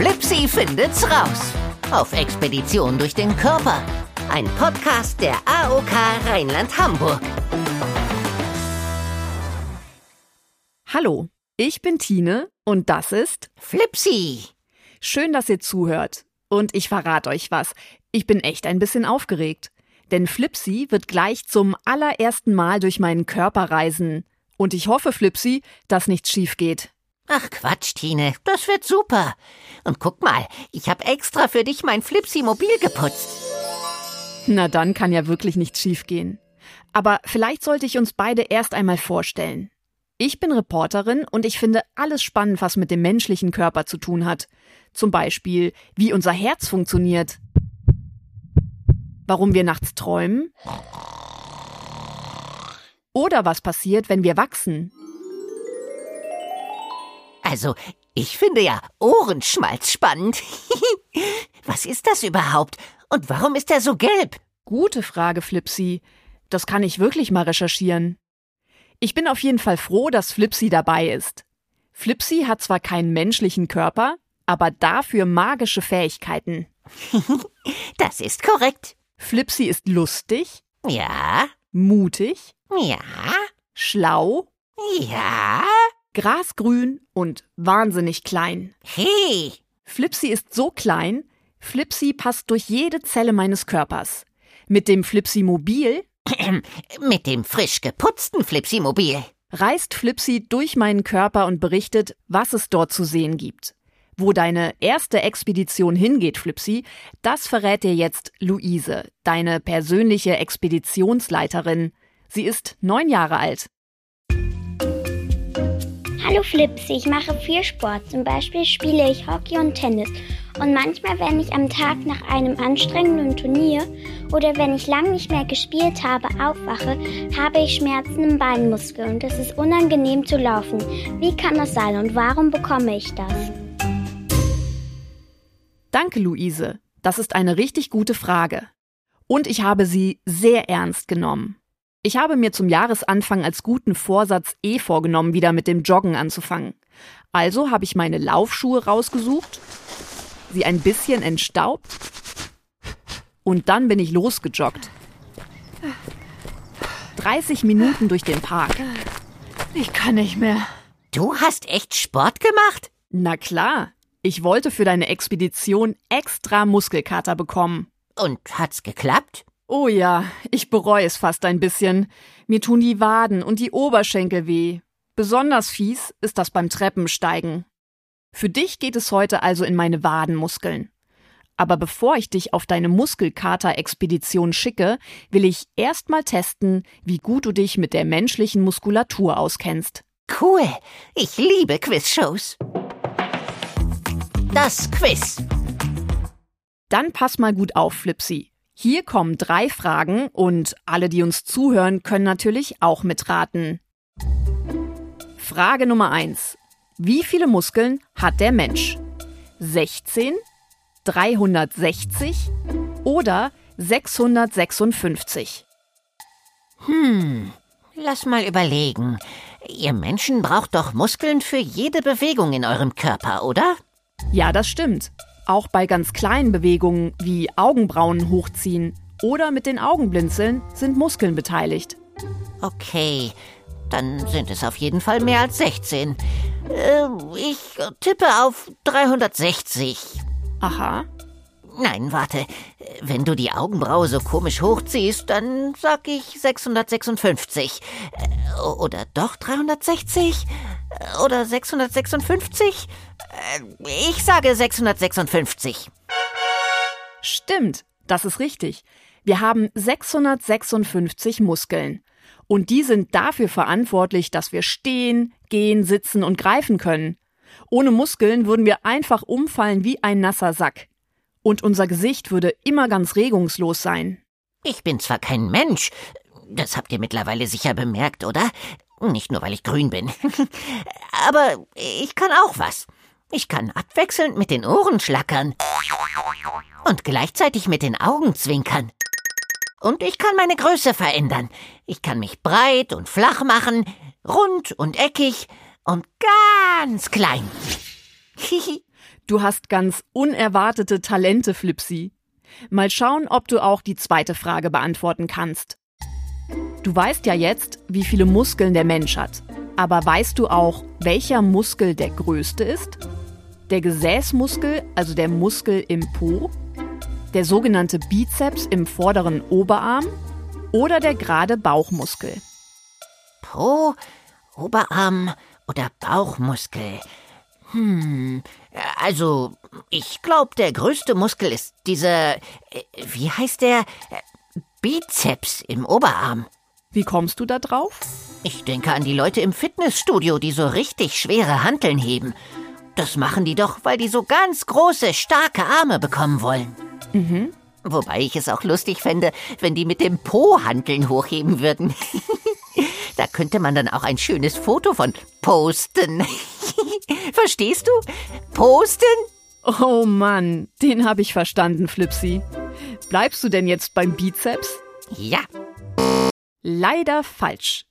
Flipsy findet's raus. Auf Expedition durch den Körper. Ein Podcast der AOK Rheinland-Hamburg. Hallo, ich bin Tine und das ist Flipsy. Schön, dass ihr zuhört. Und ich verrate euch was. Ich bin echt ein bisschen aufgeregt. Denn Flipsy wird gleich zum allerersten Mal durch meinen Körper reisen. Und ich hoffe, Flipsy, dass nichts schief geht. Ach Quatsch, Tine, das wird super. Und guck mal, ich habe extra für dich mein Flipsy-Mobil geputzt. Na dann kann ja wirklich nichts schiefgehen. Aber vielleicht sollte ich uns beide erst einmal vorstellen. Ich bin Reporterin und ich finde alles spannend, was mit dem menschlichen Körper zu tun hat. Zum Beispiel, wie unser Herz funktioniert. Warum wir nachts träumen. Oder was passiert, wenn wir wachsen. Also, ich finde ja Ohrenschmalz spannend. Was ist das überhaupt? Und warum ist er so gelb? Gute Frage, Flipsy. Das kann ich wirklich mal recherchieren. Ich bin auf jeden Fall froh, dass Flipsy dabei ist. Flipsy hat zwar keinen menschlichen Körper, aber dafür magische Fähigkeiten. das ist korrekt. Flipsy ist lustig. Ja. Mutig. Ja. Schlau. Ja grasgrün und wahnsinnig klein. Hey! Flipsy ist so klein, Flipsy passt durch jede Zelle meines Körpers. Mit dem Flipsy Mobil mit dem frisch geputzten Flipsy Mobil reist Flipsy durch meinen Körper und berichtet, was es dort zu sehen gibt. Wo deine erste Expedition hingeht, Flipsy, das verrät dir jetzt Luise, deine persönliche Expeditionsleiterin. Sie ist neun Jahre alt. Hallo Flipsy, ich mache viel Sport. Zum Beispiel spiele ich Hockey und Tennis. Und manchmal, wenn ich am Tag nach einem anstrengenden Turnier oder wenn ich lang nicht mehr gespielt habe, aufwache, habe ich Schmerzen im Beinmuskel und es ist unangenehm zu laufen. Wie kann das sein und warum bekomme ich das? Danke, Luise. Das ist eine richtig gute Frage. Und ich habe sie sehr ernst genommen. Ich habe mir zum Jahresanfang als guten Vorsatz eh vorgenommen, wieder mit dem Joggen anzufangen. Also habe ich meine Laufschuhe rausgesucht, sie ein bisschen entstaubt und dann bin ich losgejoggt. 30 Minuten durch den Park. Ich kann nicht mehr. Du hast echt Sport gemacht? Na klar. Ich wollte für deine Expedition extra Muskelkater bekommen. Und hat's geklappt? Oh ja, ich bereue es fast ein bisschen. Mir tun die Waden und die Oberschenkel weh. Besonders fies ist das beim Treppensteigen. Für dich geht es heute also in meine Wadenmuskeln. Aber bevor ich dich auf deine Muskelkater-Expedition schicke, will ich erstmal testen, wie gut du dich mit der menschlichen Muskulatur auskennst. Cool. Ich liebe Quizshows. Das Quiz. Dann pass mal gut auf, Flipsy. Hier kommen drei Fragen und alle, die uns zuhören, können natürlich auch mitraten. Frage Nummer eins: Wie viele Muskeln hat der Mensch? 16, 360 oder 656? Hm, lass mal überlegen. Ihr Menschen braucht doch Muskeln für jede Bewegung in eurem Körper, oder? Ja, das stimmt. Auch bei ganz kleinen Bewegungen wie Augenbrauen hochziehen oder mit den Augen blinzeln sind Muskeln beteiligt. Okay, dann sind es auf jeden Fall mehr als 16. Äh, ich tippe auf 360. Aha. Nein, warte. Wenn du die Augenbraue so komisch hochziehst, dann sag ich 656. Äh, oder doch 360? Oder 656? Äh, ich sage 656. Stimmt, das ist richtig. Wir haben 656 Muskeln. Und die sind dafür verantwortlich, dass wir stehen, gehen, sitzen und greifen können. Ohne Muskeln würden wir einfach umfallen wie ein nasser Sack. Und unser Gesicht würde immer ganz regungslos sein. Ich bin zwar kein Mensch, das habt ihr mittlerweile sicher bemerkt, oder? Nicht nur, weil ich grün bin. Aber ich kann auch was. Ich kann abwechselnd mit den Ohren schlackern. Und gleichzeitig mit den Augen zwinkern. Und ich kann meine Größe verändern. Ich kann mich breit und flach machen, rund und eckig und ganz klein. Du hast ganz unerwartete Talente, Flipsy. Mal schauen, ob du auch die zweite Frage beantworten kannst. Du weißt ja jetzt, wie viele Muskeln der Mensch hat. Aber weißt du auch, welcher Muskel der größte ist? Der Gesäßmuskel, also der Muskel im Po? Der sogenannte Bizeps im vorderen Oberarm? Oder der gerade Bauchmuskel? Po, Oberarm oder Bauchmuskel? Hm, also, ich glaube, der größte Muskel ist dieser, äh, wie heißt der? Bizeps im Oberarm. Wie kommst du da drauf? Ich denke an die Leute im Fitnessstudio, die so richtig schwere Hanteln heben. Das machen die doch, weil die so ganz große, starke Arme bekommen wollen. Mhm. Wobei ich es auch lustig fände, wenn die mit dem Po Hanteln hochheben würden. da könnte man dann auch ein schönes Foto von posten. Verstehst du? Posten? Oh Mann, den habe ich verstanden, Flipsy. Bleibst du denn jetzt beim Bizeps? Ja. Leider falsch.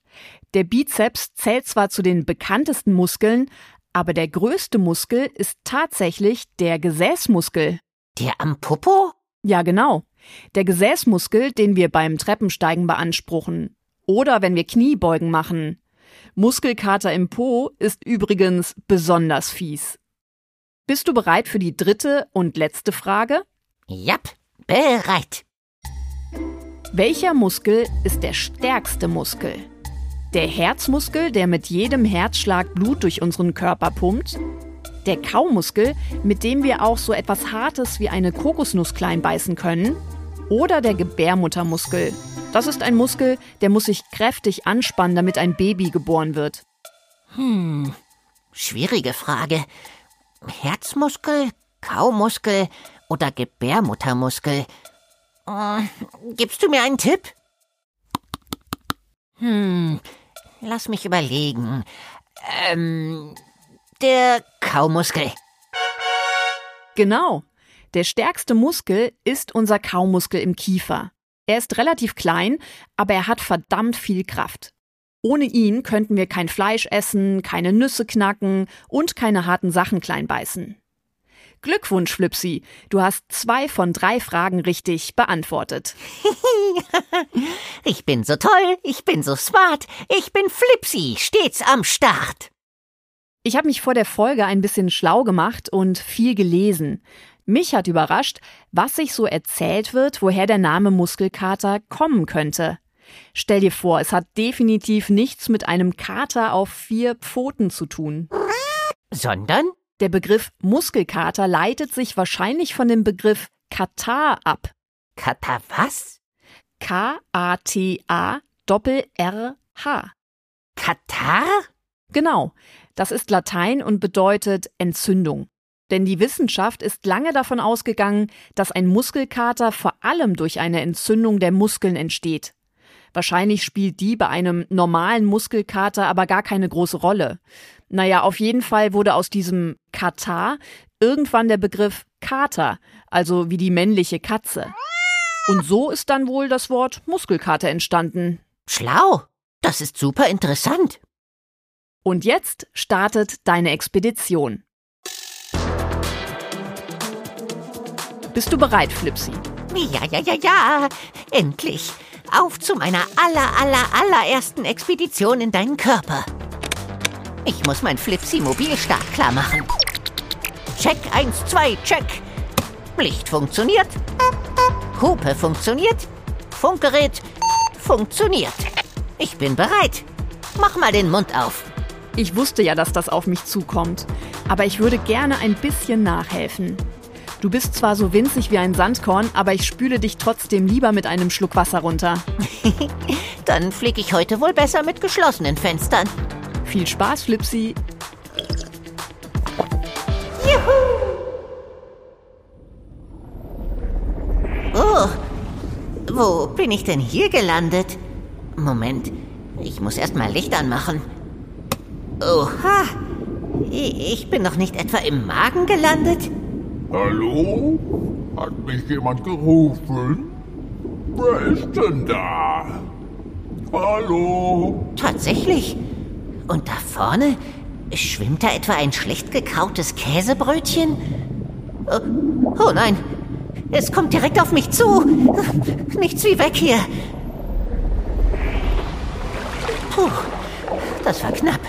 Der Bizeps zählt zwar zu den bekanntesten Muskeln, aber der größte Muskel ist tatsächlich der Gesäßmuskel. Der am Popo? Ja, genau. Der Gesäßmuskel, den wir beim Treppensteigen beanspruchen. Oder wenn wir Kniebeugen machen. Muskelkater im Po ist übrigens besonders fies. Bist du bereit für die dritte und letzte Frage? Jap, bereit. Welcher Muskel ist der stärkste Muskel? Der Herzmuskel, der mit jedem Herzschlag Blut durch unseren Körper pumpt? Der Kaumuskel, mit dem wir auch so etwas Hartes wie eine Kokosnuss klein beißen können? Oder der Gebärmuttermuskel? Das ist ein Muskel, der muss sich kräftig anspannen, damit ein Baby geboren wird. Hm, schwierige Frage. Herzmuskel, Kaumuskel oder Gebärmuttermuskel? Äh, gibst du mir einen Tipp? Hm, lass mich überlegen. Ähm, der Kaumuskel. Genau. Der stärkste Muskel ist unser Kaumuskel im Kiefer. Er ist relativ klein, aber er hat verdammt viel Kraft. Ohne ihn könnten wir kein Fleisch essen, keine Nüsse knacken und keine harten Sachen klein beißen. Glückwunsch, Flipsy. Du hast zwei von drei Fragen richtig beantwortet. ich bin so toll, ich bin so smart, ich bin Flipsy, stets am Start. Ich habe mich vor der Folge ein bisschen schlau gemacht und viel gelesen. Mich hat überrascht, was sich so erzählt wird, woher der Name Muskelkater kommen könnte. Stell dir vor, es hat definitiv nichts mit einem Kater auf vier Pfoten zu tun. Sondern? Der Begriff Muskelkater leitet sich wahrscheinlich von dem Begriff Katar ab. Katar was? K-A-T-A Doppel-R-H. Katar? Genau. Das ist Latein und bedeutet Entzündung. Denn die Wissenschaft ist lange davon ausgegangen, dass ein Muskelkater vor allem durch eine Entzündung der Muskeln entsteht. Wahrscheinlich spielt die bei einem normalen Muskelkater aber gar keine große Rolle. Naja, auf jeden Fall wurde aus diesem Katar irgendwann der Begriff Kater, also wie die männliche Katze. Und so ist dann wohl das Wort Muskelkater entstanden. Schlau. Das ist super interessant. Und jetzt startet deine Expedition. Bist du bereit, Flipsy? Ja, ja, ja, ja. Endlich. Auf zu meiner aller, aller, allerersten Expedition in deinen Körper. Ich muss mein Flipsy-Mobilstart klar machen. Check 1, 2, check. Licht funktioniert. Hupe funktioniert. Funkgerät funktioniert. Ich bin bereit. Mach mal den Mund auf. Ich wusste ja, dass das auf mich zukommt. Aber ich würde gerne ein bisschen nachhelfen. Du bist zwar so winzig wie ein Sandkorn, aber ich spüle dich trotzdem lieber mit einem Schluck Wasser runter. Dann fliege ich heute wohl besser mit geschlossenen Fenstern. Viel Spaß, Flipsy. Juhu! Oh, wo bin ich denn hier gelandet? Moment, ich muss erst mal Licht anmachen. Oha, ich bin noch nicht etwa im Magen gelandet? Hallo? Hat mich jemand gerufen? Wer ist denn da? Hallo? Tatsächlich. Und da vorne schwimmt da etwa ein schlecht gekautes Käsebrötchen? Oh, oh nein, es kommt direkt auf mich zu. Nichts wie weg hier. Puh, das war knapp.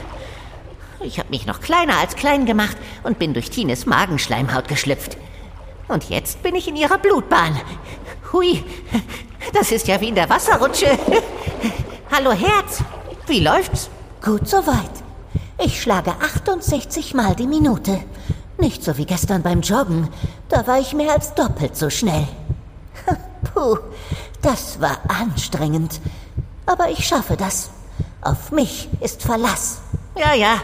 Ich habe mich noch kleiner als klein gemacht und bin durch Tines Magenschleimhaut geschlüpft. Und jetzt bin ich in ihrer Blutbahn. Hui, das ist ja wie in der Wasserrutsche. Hallo Herz, wie läuft's? Gut soweit. Ich schlage 68 Mal die Minute. Nicht so wie gestern beim Joggen. Da war ich mehr als doppelt so schnell. Puh, das war anstrengend. Aber ich schaffe das. Auf mich ist Verlass. Ja, ja,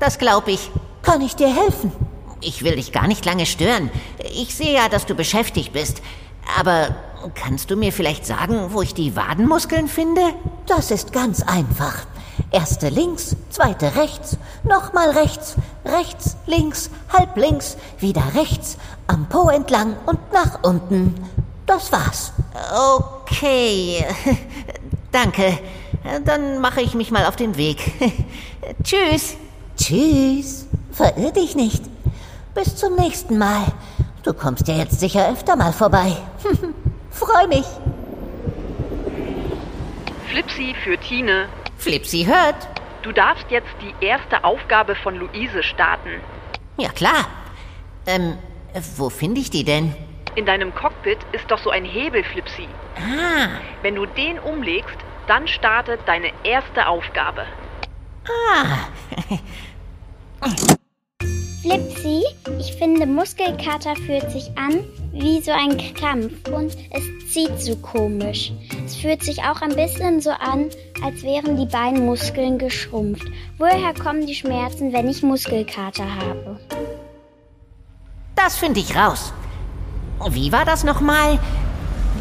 das glaube ich. Kann ich dir helfen? Ich will dich gar nicht lange stören. Ich sehe ja, dass du beschäftigt bist. Aber kannst du mir vielleicht sagen, wo ich die Wadenmuskeln finde? Das ist ganz einfach. Erste links, zweite rechts, nochmal rechts, rechts, links, halb links, wieder rechts, am Po entlang und nach unten. Das war's. Okay. Danke. Dann mache ich mich mal auf den Weg. Tschüss. Tschüss. Verirr dich nicht. Bis zum nächsten Mal. Du kommst ja jetzt sicher öfter mal vorbei. Freu mich. Flipsi für Tine. Flipsi hört. Du darfst jetzt die erste Aufgabe von Luise starten. Ja klar. Ähm, wo finde ich die denn? In deinem Cockpit ist doch so ein Hebel, Flipsi. Ah, Wenn du den umlegst, dann startet deine erste Aufgabe. ah. Flipsi, ich finde Muskelkater fühlt sich an wie so ein Krampf und es zieht so komisch. Es fühlt sich auch ein bisschen so an, als wären die Beinmuskeln geschrumpft. Woher kommen die Schmerzen, wenn ich Muskelkater habe? Das finde ich raus. Wie war das nochmal?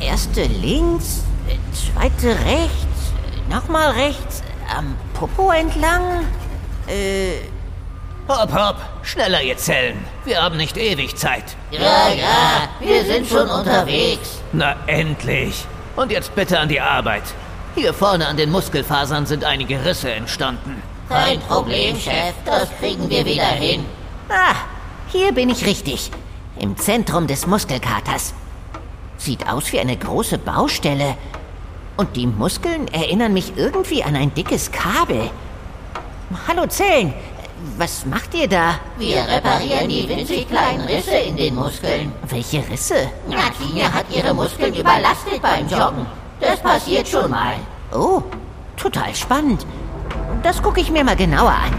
Erste links, zweite rechts, nochmal rechts, am Popo entlang. Äh, Hopp, hopp, schneller ihr Zellen. Wir haben nicht ewig Zeit. ja, ja, wir sind schon unterwegs. Na endlich. Und jetzt bitte an die Arbeit. Hier vorne an den Muskelfasern sind einige Risse entstanden. Kein Problem, Chef, das kriegen wir wieder hin. Ah, hier bin ich richtig. Im Zentrum des Muskelkaters. Sieht aus wie eine große Baustelle. Und die Muskeln erinnern mich irgendwie an ein dickes Kabel. Hallo Zellen, was macht ihr da? Wir reparieren die winzig kleinen Risse in den Muskeln. Welche Risse? Nadine hat ihre Muskeln überlastet beim Joggen. Das passiert schon mal. Oh, total spannend. Das gucke ich mir mal genauer an.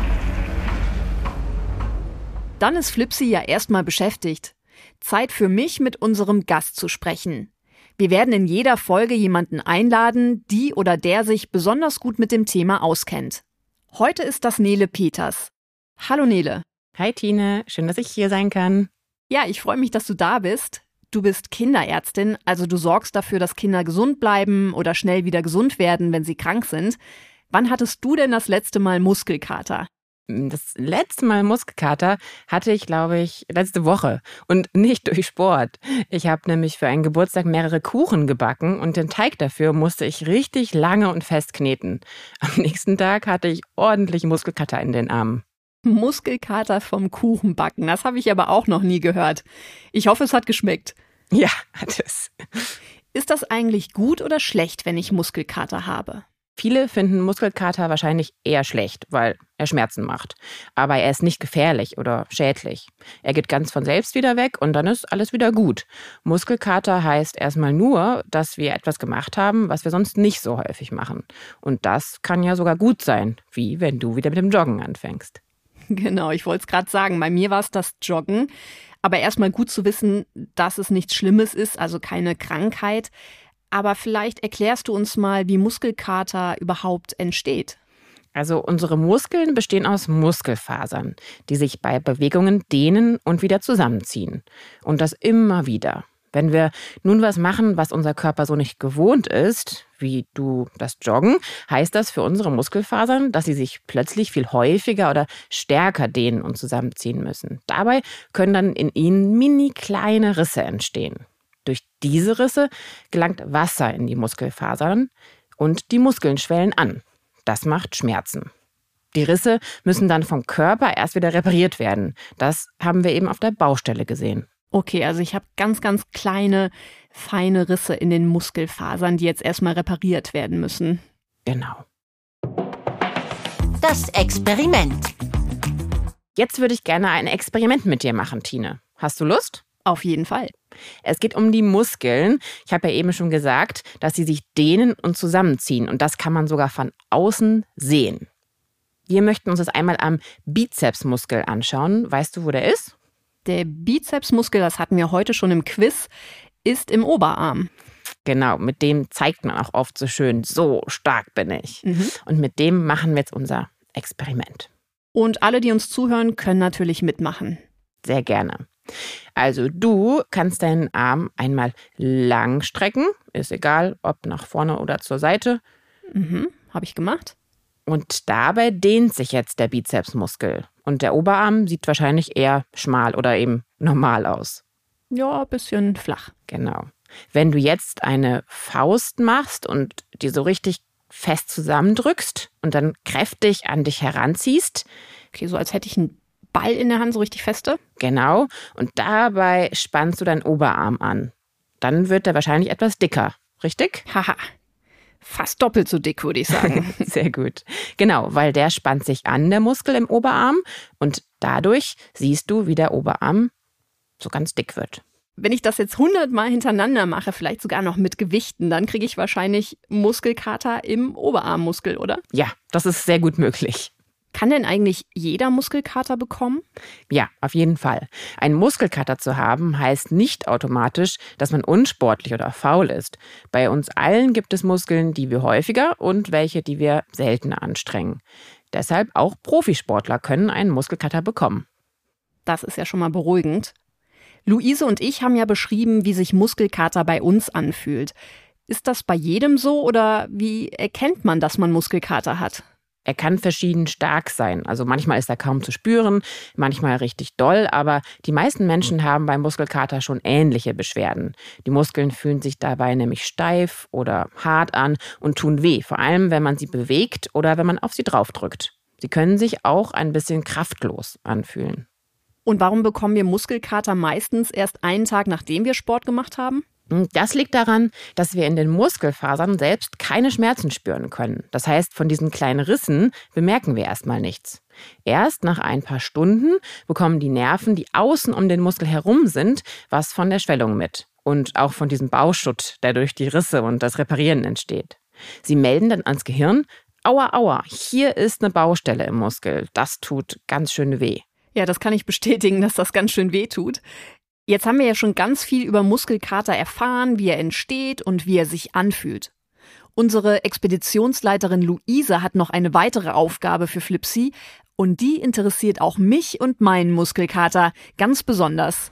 Dann ist Flipsi ja erstmal beschäftigt. Zeit für mich, mit unserem Gast zu sprechen. Wir werden in jeder Folge jemanden einladen, die oder der sich besonders gut mit dem Thema auskennt. Heute ist das Nele Peters. Hallo Nele. Hi Tine, schön, dass ich hier sein kann. Ja, ich freue mich, dass du da bist. Du bist Kinderärztin, also du sorgst dafür, dass Kinder gesund bleiben oder schnell wieder gesund werden, wenn sie krank sind. Wann hattest du denn das letzte Mal Muskelkater? Das letzte Mal Muskelkater hatte ich, glaube ich, letzte Woche und nicht durch Sport. Ich habe nämlich für einen Geburtstag mehrere Kuchen gebacken und den Teig dafür musste ich richtig lange und fest kneten. Am nächsten Tag hatte ich ordentlich Muskelkater in den Armen. Muskelkater vom Kuchenbacken, das habe ich aber auch noch nie gehört. Ich hoffe, es hat geschmeckt. Ja, hat es. Ist das eigentlich gut oder schlecht, wenn ich Muskelkater habe? Viele finden Muskelkater wahrscheinlich eher schlecht, weil er Schmerzen macht. Aber er ist nicht gefährlich oder schädlich. Er geht ganz von selbst wieder weg und dann ist alles wieder gut. Muskelkater heißt erstmal nur, dass wir etwas gemacht haben, was wir sonst nicht so häufig machen. Und das kann ja sogar gut sein, wie wenn du wieder mit dem Joggen anfängst. Genau, ich wollte es gerade sagen. Bei mir war es das Joggen. Aber erstmal gut zu wissen, dass es nichts Schlimmes ist, also keine Krankheit. Aber vielleicht erklärst du uns mal, wie Muskelkater überhaupt entsteht. Also unsere Muskeln bestehen aus Muskelfasern, die sich bei Bewegungen dehnen und wieder zusammenziehen. Und das immer wieder. Wenn wir nun was machen, was unser Körper so nicht gewohnt ist, wie du das Joggen, heißt das für unsere Muskelfasern, dass sie sich plötzlich viel häufiger oder stärker dehnen und zusammenziehen müssen. Dabei können dann in ihnen mini kleine Risse entstehen. Durch diese Risse gelangt Wasser in die Muskelfasern und die Muskeln schwellen an. Das macht Schmerzen. Die Risse müssen dann vom Körper erst wieder repariert werden. Das haben wir eben auf der Baustelle gesehen. Okay, also ich habe ganz, ganz kleine, feine Risse in den Muskelfasern, die jetzt erstmal repariert werden müssen. Genau. Das Experiment. Jetzt würde ich gerne ein Experiment mit dir machen, Tine. Hast du Lust? Auf jeden Fall. Es geht um die Muskeln. Ich habe ja eben schon gesagt, dass sie sich dehnen und zusammenziehen. Und das kann man sogar von außen sehen. Wir möchten uns das einmal am Bizepsmuskel anschauen. Weißt du, wo der ist? Der Bizepsmuskel, das hatten wir heute schon im Quiz, ist im Oberarm. Genau, mit dem zeigt man auch oft so schön, so stark bin ich. Mhm. Und mit dem machen wir jetzt unser Experiment. Und alle, die uns zuhören, können natürlich mitmachen. Sehr gerne. Also du kannst deinen Arm einmal lang strecken, ist egal, ob nach vorne oder zur Seite. Mhm, habe ich gemacht. Und dabei dehnt sich jetzt der Bizepsmuskel. Und der Oberarm sieht wahrscheinlich eher schmal oder eben normal aus. Ja, ein bisschen flach. Genau. Wenn du jetzt eine Faust machst und die so richtig fest zusammendrückst und dann kräftig an dich heranziehst. Okay, so als hätte ich einen Ball in der Hand, so richtig feste. Genau. Und dabei spannst du deinen Oberarm an. Dann wird er wahrscheinlich etwas dicker, richtig? Haha. Fast doppelt so dick, würde ich sagen. Sehr gut. Genau, weil der spannt sich an, der Muskel im Oberarm. Und dadurch siehst du, wie der Oberarm so ganz dick wird. Wenn ich das jetzt hundertmal hintereinander mache, vielleicht sogar noch mit Gewichten, dann kriege ich wahrscheinlich Muskelkater im Oberarmmuskel, oder? Ja, das ist sehr gut möglich. Kann denn eigentlich jeder Muskelkater bekommen? Ja, auf jeden Fall. Ein Muskelkater zu haben heißt nicht automatisch, dass man unsportlich oder faul ist. Bei uns allen gibt es Muskeln, die wir häufiger und welche, die wir seltener anstrengen. Deshalb auch Profisportler können einen Muskelkater bekommen. Das ist ja schon mal beruhigend. Luise und ich haben ja beschrieben, wie sich Muskelkater bei uns anfühlt. Ist das bei jedem so oder wie erkennt man, dass man Muskelkater hat? Er kann verschieden stark sein. Also manchmal ist er kaum zu spüren, manchmal richtig doll, aber die meisten Menschen haben beim Muskelkater schon ähnliche Beschwerden. Die Muskeln fühlen sich dabei nämlich steif oder hart an und tun weh, vor allem wenn man sie bewegt oder wenn man auf sie draufdrückt. Sie können sich auch ein bisschen kraftlos anfühlen. Und warum bekommen wir Muskelkater meistens erst einen Tag, nachdem wir Sport gemacht haben? Das liegt daran, dass wir in den Muskelfasern selbst keine Schmerzen spüren können. Das heißt, von diesen kleinen Rissen bemerken wir erstmal nichts. Erst nach ein paar Stunden bekommen die Nerven, die außen um den Muskel herum sind, was von der Schwellung mit. Und auch von diesem Bauschutt, der durch die Risse und das Reparieren entsteht. Sie melden dann ans Gehirn, aua, aua, hier ist eine Baustelle im Muskel. Das tut ganz schön weh. Ja, das kann ich bestätigen, dass das ganz schön weh tut. Jetzt haben wir ja schon ganz viel über Muskelkater erfahren, wie er entsteht und wie er sich anfühlt. Unsere Expeditionsleiterin Luise hat noch eine weitere Aufgabe für Flipsy und die interessiert auch mich und meinen Muskelkater ganz besonders.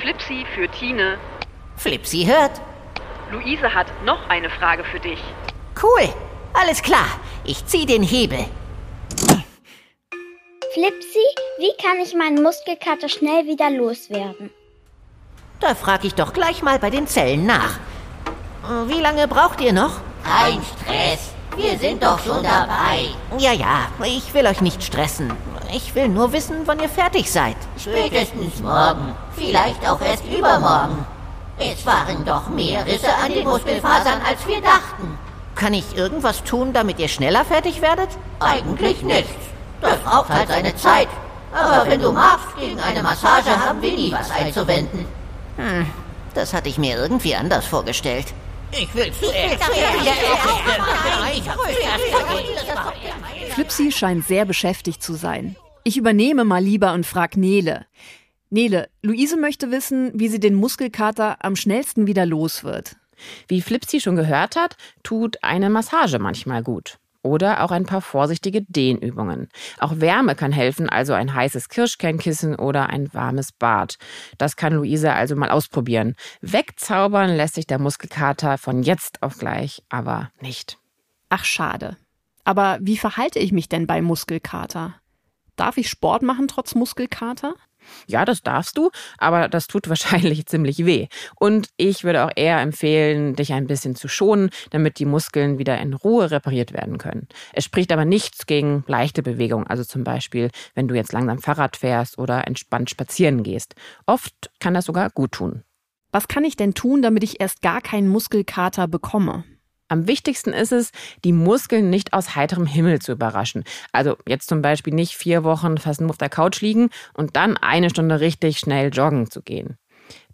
Flipsy für Tine. Flipsy hört. Luise hat noch eine Frage für dich. Cool, alles klar. Ich zieh den Hebel. Flipsy, wie kann ich meinen Muskelkater schnell wieder loswerden? Da frage ich doch gleich mal bei den Zellen nach. Wie lange braucht ihr noch? Kein Stress. Wir sind doch schon dabei. Ja, ja, ich will euch nicht stressen. Ich will nur wissen, wann ihr fertig seid. Spätestens morgen. Vielleicht auch erst übermorgen. Es waren doch mehr Risse an den Muskelfasern, als wir dachten. Kann ich irgendwas tun, damit ihr schneller fertig werdet? Eigentlich nichts. Das braucht halt seine Zeit. Aber wenn du magst, gegen eine Massage haben wir nie was einzuwenden. Hm, das hatte ich mir irgendwie anders vorgestellt. Ich will zuerst. Flipsy scheint sehr beschäftigt zu sein. Ich übernehme mal lieber und frag Nele. Nele, Luise möchte wissen, wie sie den Muskelkater am schnellsten wieder los wird. Wie Flipsy schon gehört hat, tut eine Massage manchmal gut. Oder auch ein paar vorsichtige Dehnübungen. Auch Wärme kann helfen, also ein heißes Kirschkernkissen oder ein warmes Bad. Das kann Luise also mal ausprobieren. Wegzaubern lässt sich der Muskelkater von jetzt auf gleich aber nicht. Ach schade. Aber wie verhalte ich mich denn bei Muskelkater? Darf ich Sport machen trotz Muskelkater? Ja, das darfst du, aber das tut wahrscheinlich ziemlich weh. Und ich würde auch eher empfehlen, dich ein bisschen zu schonen, damit die Muskeln wieder in Ruhe repariert werden können. Es spricht aber nichts gegen leichte Bewegung, also zum Beispiel, wenn du jetzt langsam Fahrrad fährst oder entspannt spazieren gehst. Oft kann das sogar gut tun. Was kann ich denn tun, damit ich erst gar keinen Muskelkater bekomme? Am wichtigsten ist es, die Muskeln nicht aus heiterem Himmel zu überraschen. Also jetzt zum Beispiel nicht vier Wochen fast nur auf der Couch liegen und dann eine Stunde richtig schnell joggen zu gehen.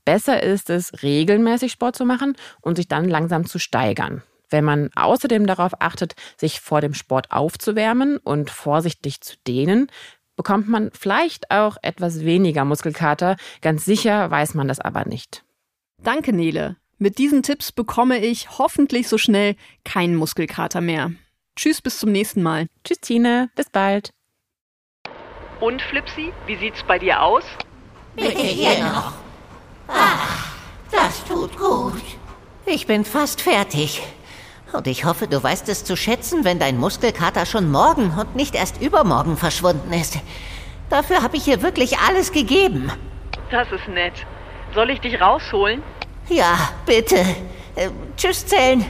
Besser ist es, regelmäßig Sport zu machen und sich dann langsam zu steigern. Wenn man außerdem darauf achtet, sich vor dem Sport aufzuwärmen und vorsichtig zu dehnen, bekommt man vielleicht auch etwas weniger Muskelkater. Ganz sicher weiß man das aber nicht. Danke, Nele. Mit diesen Tipps bekomme ich hoffentlich so schnell keinen Muskelkater mehr. Tschüss, bis zum nächsten Mal. Tschüss, Tine. Bis bald. Und Flipsi, wie sieht's bei dir aus? Bitte hier noch. Ach, das tut gut. Ich bin fast fertig. Und ich hoffe, du weißt es zu schätzen, wenn dein Muskelkater schon morgen und nicht erst übermorgen verschwunden ist. Dafür habe ich hier wirklich alles gegeben. Das ist nett. Soll ich dich rausholen? Ja, bitte. Äh, tschüss, Zellen.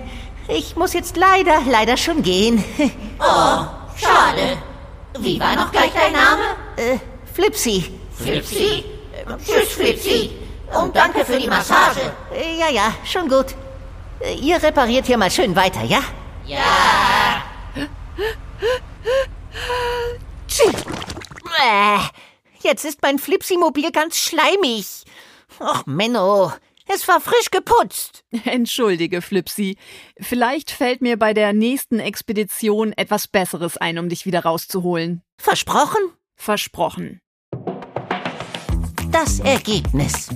Ich muss jetzt leider, leider schon gehen. Oh, schade. Wie war noch gleich dein Name? Äh, Flipsy. Flipsy. Tschüss, Flipsy. Und danke für die Massage. Äh, ja, ja, schon gut. Äh, ihr repariert hier mal schön weiter, ja? Ja. Äh, Jetzt ist mein Flipsy-Mobil ganz schleimig. Och, Menno. Es war frisch geputzt. Entschuldige, Flipsy. Vielleicht fällt mir bei der nächsten Expedition etwas Besseres ein, um dich wieder rauszuholen. Versprochen? Versprochen. Das Ergebnis.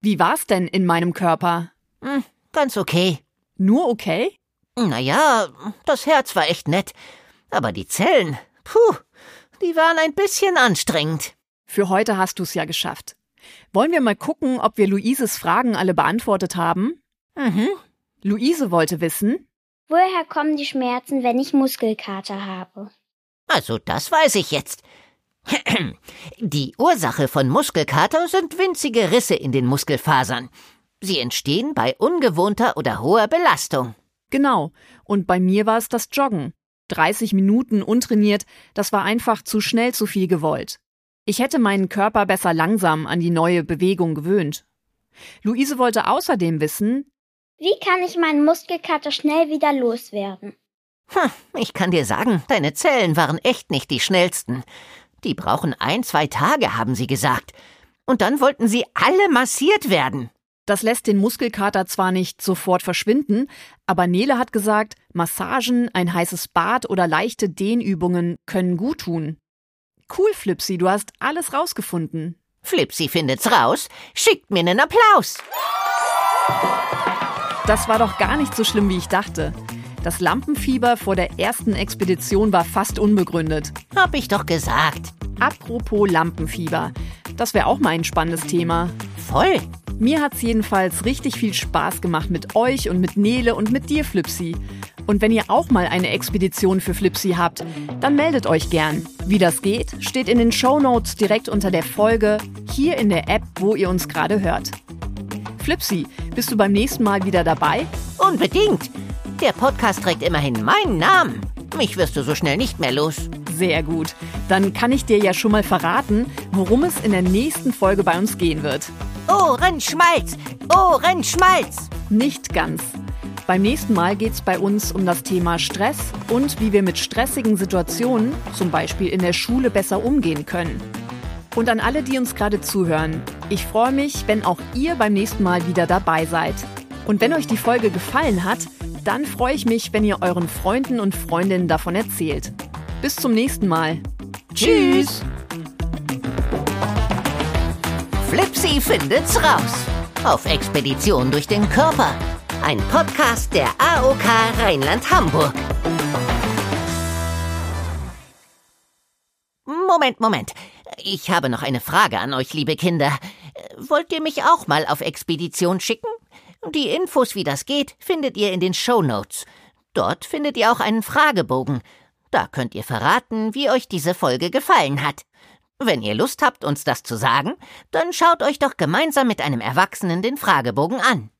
Wie war's denn in meinem Körper? Hm, ganz okay. Nur okay? Naja, das Herz war echt nett. Aber die Zellen, puh, die waren ein bisschen anstrengend. Für heute hast du's ja geschafft. Wollen wir mal gucken, ob wir Luises Fragen alle beantwortet haben? Mhm. Luise wollte wissen, Woher kommen die Schmerzen, wenn ich Muskelkater habe? Also, das weiß ich jetzt. Die Ursache von Muskelkater sind winzige Risse in den Muskelfasern. Sie entstehen bei ungewohnter oder hoher Belastung. genau. Und bei mir war es das Joggen. 30 Minuten untrainiert, das war einfach zu schnell zu viel gewollt. Ich hätte meinen Körper besser langsam an die neue Bewegung gewöhnt. Luise wollte außerdem wissen, Wie kann ich meinen Muskelkater schnell wieder loswerden? Hm, ich kann dir sagen, deine Zellen waren echt nicht die schnellsten. Die brauchen ein, zwei Tage, haben sie gesagt. Und dann wollten sie alle massiert werden. das lässt den Muskelkater zwar nicht sofort verschwinden, aber Nele hat gesagt, Massagen, ein heißes Bad oder leichte Dehnübungen können gut tun. Cool, Flipsy, du hast alles rausgefunden. Flipsy findet's raus. Schickt mir nen Applaus. Das war doch gar nicht so schlimm, wie ich dachte. Das Lampenfieber vor der ersten Expedition war fast unbegründet. Hab ich doch gesagt. Apropos Lampenfieber. Das wäre auch mal ein spannendes Thema. Voll. Mir hat's jedenfalls richtig viel Spaß gemacht mit euch und mit Nele und mit dir, Flipsy. Und wenn ihr auch mal eine Expedition für Flipsy habt, dann meldet euch gern. Wie das geht, steht in den Shownotes direkt unter der Folge, hier in der App, wo ihr uns gerade hört. Flipsy, bist du beim nächsten Mal wieder dabei? Unbedingt. Der Podcast trägt immerhin meinen Namen. Mich wirst du so schnell nicht mehr los. Sehr gut. Dann kann ich dir ja schon mal verraten, worum es in der nächsten Folge bei uns gehen wird. Ohrenschmalz! Ohrenschmalz! Nicht ganz. Beim nächsten Mal geht's bei uns um das Thema Stress und wie wir mit stressigen Situationen, zum Beispiel in der Schule, besser umgehen können. Und an alle, die uns gerade zuhören, ich freue mich, wenn auch ihr beim nächsten Mal wieder dabei seid. Und wenn euch die Folge gefallen hat, dann freue ich mich, wenn ihr euren Freunden und Freundinnen davon erzählt. Bis zum nächsten Mal. Tschüss. Flipsy findet's raus. Auf Expedition durch den Körper. Ein Podcast der AOK Rheinland-Hamburg. Moment, Moment. Ich habe noch eine Frage an euch, liebe Kinder. Wollt ihr mich auch mal auf Expedition schicken? Die Infos, wie das geht, findet ihr in den Show Notes. Dort findet ihr auch einen Fragebogen. Da könnt ihr verraten, wie euch diese Folge gefallen hat. Wenn ihr Lust habt, uns das zu sagen, dann schaut euch doch gemeinsam mit einem Erwachsenen den Fragebogen an.